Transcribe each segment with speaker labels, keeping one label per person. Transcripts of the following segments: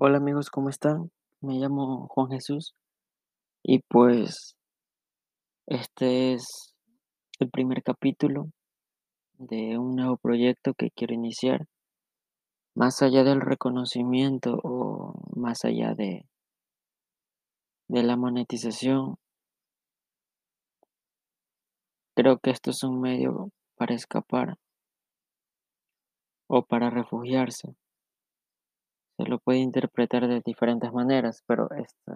Speaker 1: Hola amigos, ¿cómo están? Me llamo Juan Jesús y pues este es el primer capítulo de un nuevo proyecto que quiero iniciar. Más allá del reconocimiento o más allá de, de la monetización, creo que esto es un medio para escapar o para refugiarse. Se lo puede interpretar de diferentes maneras, pero este,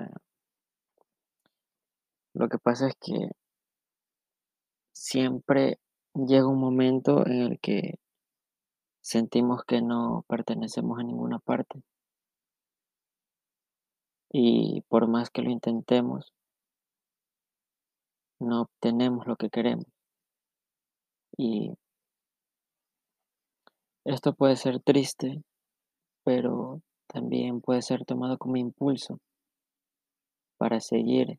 Speaker 1: lo que pasa es que siempre llega un momento en el que sentimos que no pertenecemos a ninguna parte. Y por más que lo intentemos, no obtenemos lo que queremos. Y esto puede ser triste, pero también puede ser tomado como impulso para seguir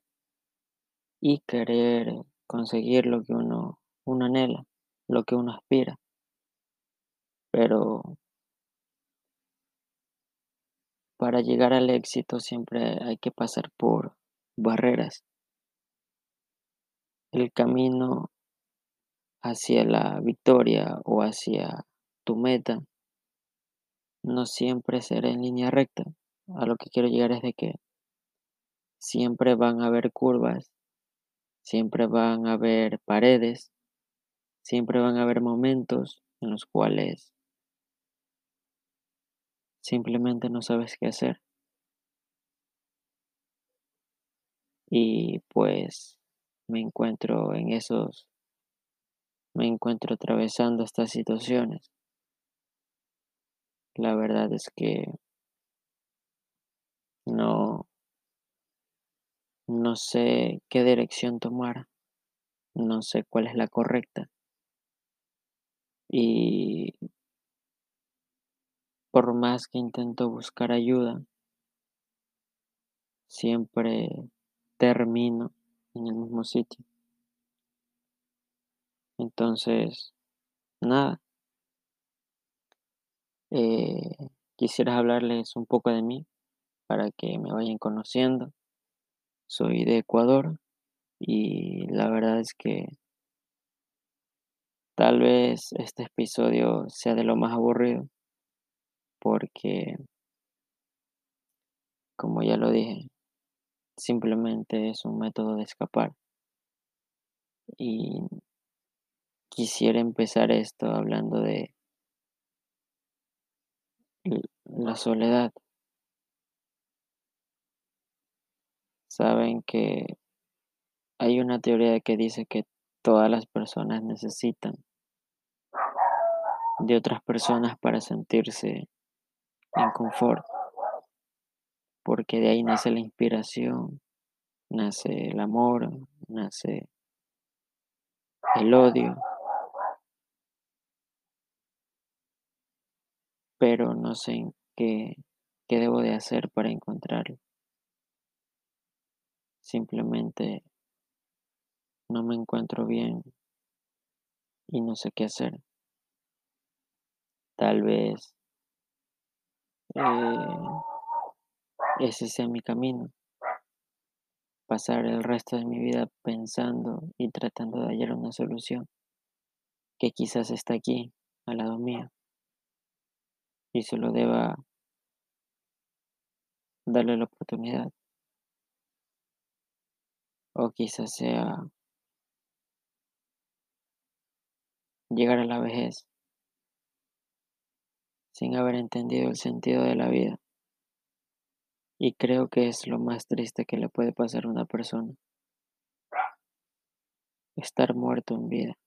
Speaker 1: y querer conseguir lo que uno, uno anhela, lo que uno aspira. Pero para llegar al éxito siempre hay que pasar por barreras. El camino hacia la victoria o hacia tu meta no siempre será en línea recta. A lo que quiero llegar es de que siempre van a haber curvas, siempre van a haber paredes, siempre van a haber momentos en los cuales simplemente no sabes qué hacer. Y pues me encuentro en esos, me encuentro atravesando estas situaciones. La verdad es que no, no sé qué dirección tomar, no sé cuál es la correcta. Y por más que intento buscar ayuda, siempre termino en el mismo sitio. Entonces, nada. Eh, quisiera hablarles un poco de mí para que me vayan conociendo. Soy de Ecuador y la verdad es que tal vez este episodio sea de lo más aburrido porque, como ya lo dije, simplemente es un método de escapar. Y quisiera empezar esto hablando de la soledad. Saben que hay una teoría que dice que todas las personas necesitan de otras personas para sentirse en confort, porque de ahí nace la inspiración, nace el amor, nace el odio, pero no sé qué, qué debo de hacer para encontrarlo. Simplemente no me encuentro bien y no sé qué hacer. Tal vez eh, ese sea mi camino. Pasar el resto de mi vida pensando y tratando de hallar una solución que quizás está aquí, al lado mío y solo deba darle la oportunidad. O quizás sea llegar a la vejez sin haber entendido el sentido de la vida. Y creo que es lo más triste que le puede pasar a una persona. Estar muerto en vida.